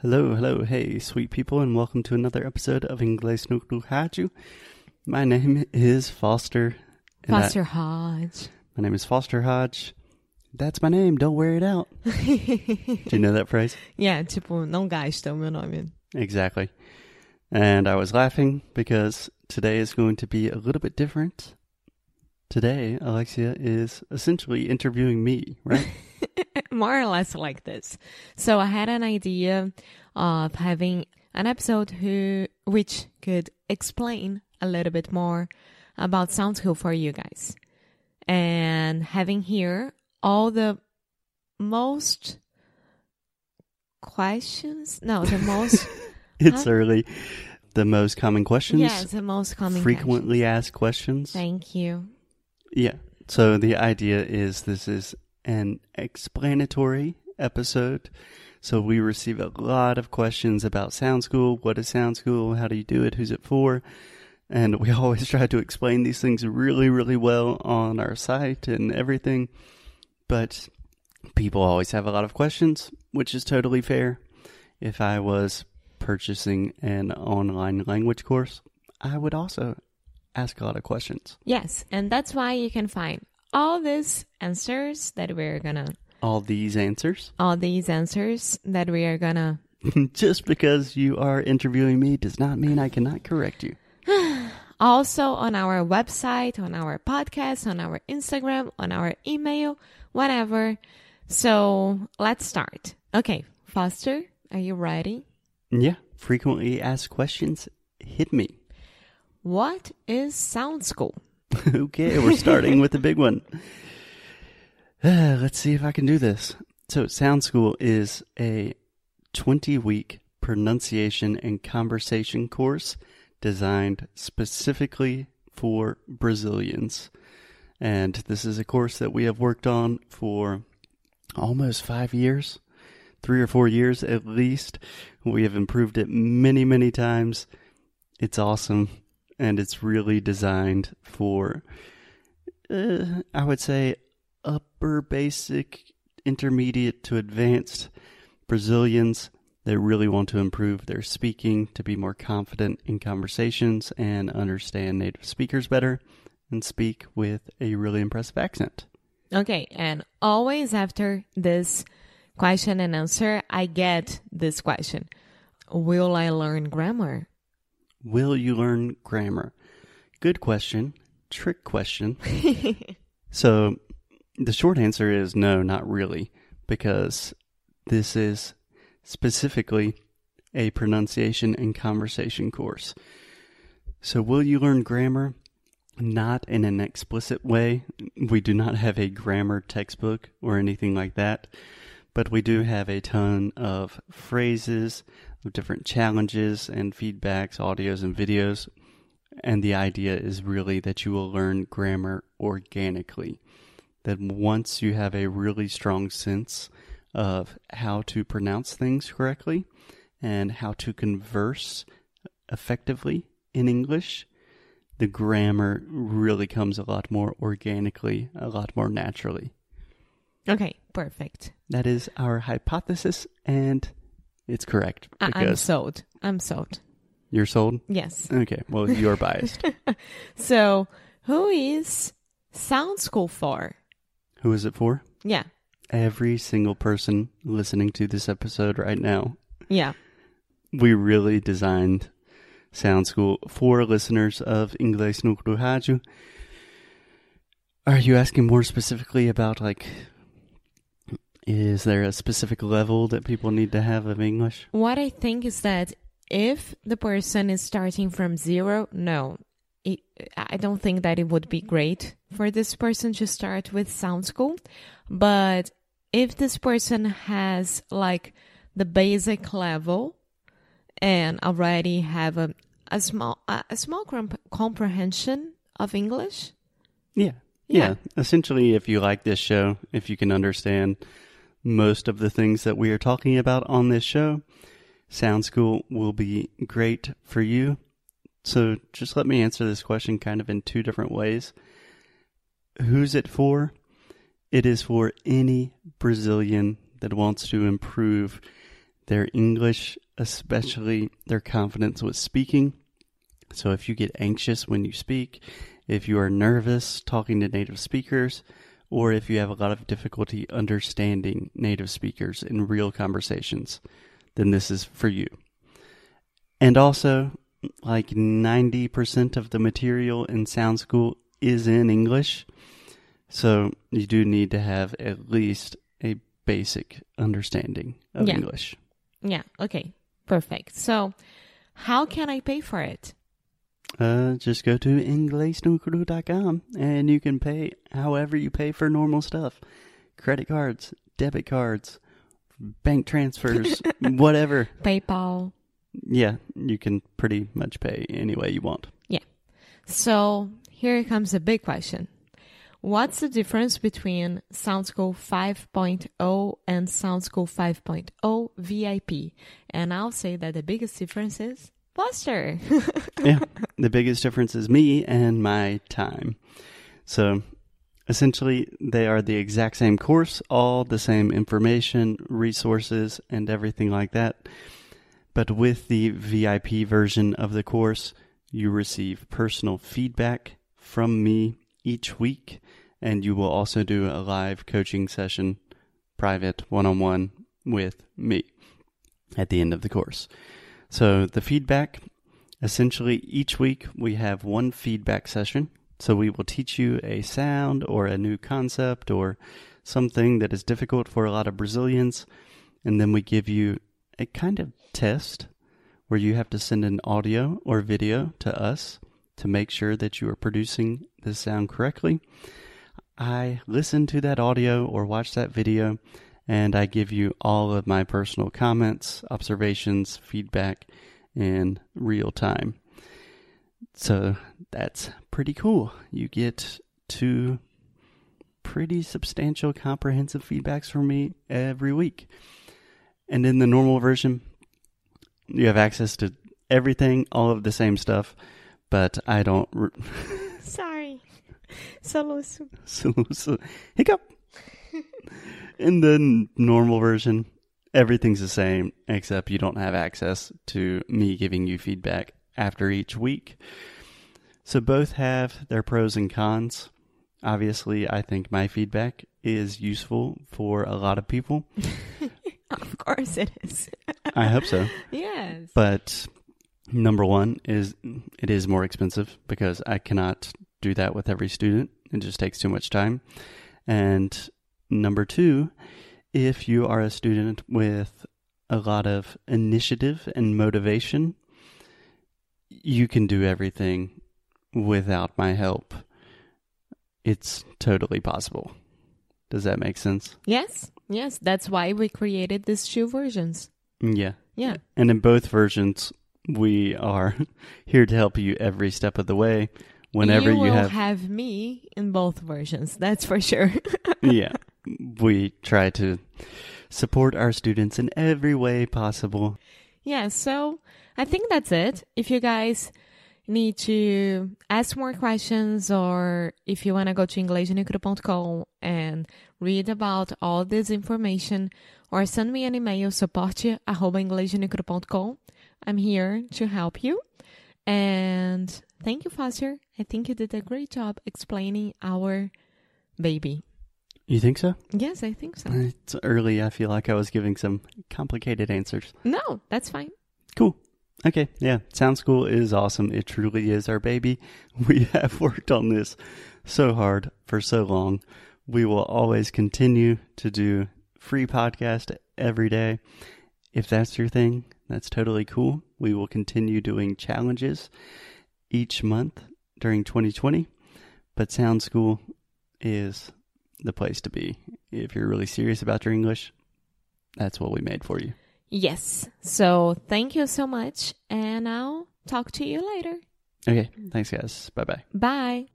Hello, hello, hey, sweet people, and welcome to another episode of Inglês no Rádio. My name is Foster. and I- Foster Hodge. my name is Foster Hodge. That's my name. Don't wear it out. Do you know that phrase? yeah, tipo, não gasta o meu nome. Exactly. And I was laughing because today is going to be a little bit different. Today, Alexia is essentially interviewing me, right? More or less like this. So I had an idea of having an episode who which could explain a little bit more about Sound School for you guys. And having here all the most questions no the most it's Huh? early. The most common questions, yes the most common frequently asked questions. questions. thank you Yeah. So the idea is this is an explanatory episode. So we receive a lot of questions about Sound School. What is Sound School? How do you do it? Who's it for? And we always try to explain these things really, really well on our site and everything. But people always have a lot of questions, which is totally fair. If I was purchasing an online language course, I would also ask a lot of questions. yes and that's why you can find all these answers that we're gonna All these answers. all these answers that we are gonna Just because you are interviewing me does not mean I cannot correct you. also on our website, on our podcast, on our Instagram, on our email, whatever. So let's start. Okay, Foster, are you ready? Yeah, frequently asked questions hit me. What is Sound School? okay, we're starting with the big one. Uh, let's see if I can do this. So, Sound School is a 20 week pronunciation and conversation course designed specifically for Brazilians. And this is a course that we have worked on for almost five years, three or four years at least. We have improved it many, many times. It's awesome, and it's really designed for, uh, I would say, upper basic, intermediate to advanced Brazilians that really want to improve their speaking, to be more confident in conversations, and understand native speakers better, and speak with a really impressive accent. Okay, and always after this question and answer, I get this question Will I learn grammar? Will you learn grammar? Good question. Trick question. so, the short answer is no, not really, because this is specifically a pronunciation and conversation course. So, will you learn grammar? Not in an explicit way. We do not have a grammar textbook or anything like that, but we do have a ton of phrases, of different challenges and feedbacks, audios and videos. And the idea is really that you will learn grammar organically. That once you have a really strong sense of how to pronounce things correctly and how to converse effectively in English, the grammar really comes a lot more organically, a lot more naturally. Okay, perfect. That is our hypothesis, and it's correct I- I'm because sold. I'm sold. you're sold. Yes. Okay, well, you're biased. So, who is Sound School for? Who is it for? Yeah. Every single person listening to this episode right now. Yeah. We really designed Sound School for listeners of Inglês no. Are you asking more specifically about like is there a specific level that people need to have of English? What I think is that if the person is starting from zero, no, it, I don't think that it would be great for this person to start with Sound School. But if this person has like the basic level and already have a, a small a, a small comp- comprehension of English, Yeah. Yeah. yeah. Essentially, if you like this show, if you can understand most of the things that we are talking about on this show, Sound School will be great for you. So just let me answer this question kind of in two different ways. Who's it for? It is for any Brazilian that wants to improve their English, especially their confidence with speaking. So if you get anxious when you speak, if you are nervous talking to native speakers, or if you have a lot of difficulty understanding native speakers in real conversations, then this is for you. And also, like 90% of the material in Sound School is in English. So you do need to have at least a basic understanding of Yeah. English. Yeah, okay. Perfect. So, how can I pay for it? Uh, just go to inglesnucru.com and you can pay however you pay for normal stuff. Credit cards, debit cards, bank transfers, whatever. PayPal. Yeah, you can pretty much pay any way you want. Yeah. So, here comes a big question. What's the difference between Sound School 5.0 and Sound School 5.0 VIP? And I'll say that the biggest difference is Foster. yeah, the biggest difference is me and my time. So essentially, they are the exact same course, all the same information, resources, and everything like that. But with the VIP version of the course, you receive personal feedback from me each week, and you will also do a live coaching session, private one on one with me at the end of the course. So the feedback essentially each week we have one feedback session. So we will teach you a sound or a new concept or something that is difficult for a lot of Brazilians. And then we give you a kind of test where you have to send an audio or video to us to make sure that you are producing the sound correctly. I listen to that audio or watch that video and I give you all of my personal comments, observations, feedback in real time. So that's pretty cool. You get two pretty substantial comprehensive feedbacks from me every week. And in the normal version, you have access to everything, all of the same stuff, but I don't. Re- Sorry. Soluço. so, so hiccup. In the normal version, everything's the same except you don't have access to me giving you feedback after each week. So both have their pros and cons. Obviously, I think my feedback is useful for a lot of people. Of course it is. I hope so. yes. But number one is it is more expensive because I cannot do that with every student. It just takes too much time. And number two, if you are a student with a lot of initiative and motivation, you can do everything without my help. It's totally possible. Does that make sense? Yes. Yes. That's why we created these two versions. Yeah. Yeah. And in both versions, we are here to help you every step of the way. Whenever you you, will have, me in both versions. That's for sure. yeah, we try to support our students in every way possible. yeah. So I think that's it. If you guys need to ask more questions or if you want to go to inglesnucro.com and read about all this information or send me an email suporte arroba. I'm here to help you. And thank you, Foster. I think you did a great job explaining our baby. You think so? Yes, I think so. It's early. I feel like I was giving some complicated answers. No, that's fine. Cool. Okay. Yeah. Sound School is awesome. It truly is our baby. We have worked on this so hard for so long. We will always continue to do free podcast every day. If that's your thing, that's totally cool. We will continue doing challenges each month during 2020. But Sound School is the place to be. If you're really serious about your English, that's what we made for you. Yes. So thank you so much. And I'll talk to you later. Okay. Thanks, guys. Bye bye. Bye.